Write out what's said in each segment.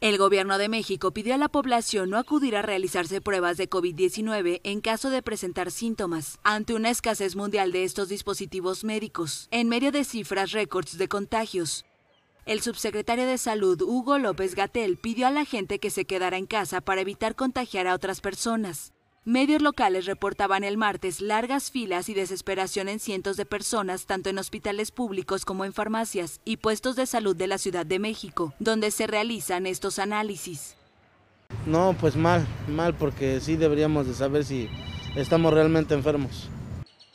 El gobierno de México pidió a la población no acudir a realizarse pruebas de COVID-19 en caso de presentar síntomas, ante una escasez mundial de estos dispositivos médicos, en medio de cifras récords de contagios. El subsecretario de Salud, Hugo López Gatel, pidió a la gente que se quedara en casa para evitar contagiar a otras personas. Medios locales reportaban el martes largas filas y desesperación en cientos de personas, tanto en hospitales públicos como en farmacias y puestos de salud de la Ciudad de México, donde se realizan estos análisis. No, pues mal, mal, porque sí deberíamos de saber si estamos realmente enfermos.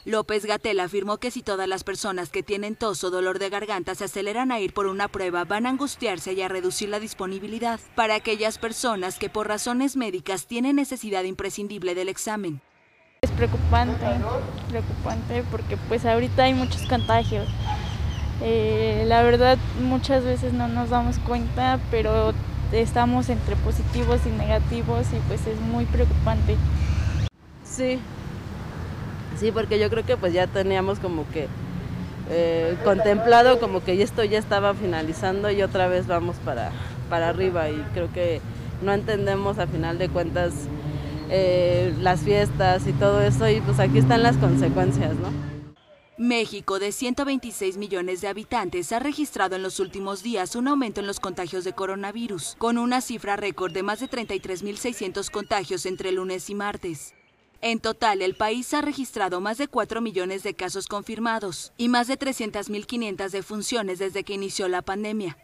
López Gatel afirmó que si todas las personas que tienen tos o dolor de garganta se aceleran a ir por una prueba, van a angustiarse y a reducir la disponibilidad para aquellas personas que por razones médicas tienen necesidad imprescindible del examen. Es preocupante, preocupante porque pues ahorita hay muchos contagios. Eh, la verdad muchas veces no nos damos cuenta, pero estamos entre positivos y negativos y pues es muy preocupante. Sí, Sí, porque yo creo que pues ya teníamos como que eh, contemplado como que esto ya estaba finalizando y otra vez vamos para, para arriba y creo que no entendemos a final de cuentas eh, las fiestas y todo eso y pues aquí están las consecuencias, ¿no? México, de 126 millones de habitantes, ha registrado en los últimos días un aumento en los contagios de coronavirus, con una cifra récord de más de 33.600 contagios entre lunes y martes. En total, el país ha registrado más de 4 millones de casos confirmados y más de 300.500 defunciones desde que inició la pandemia.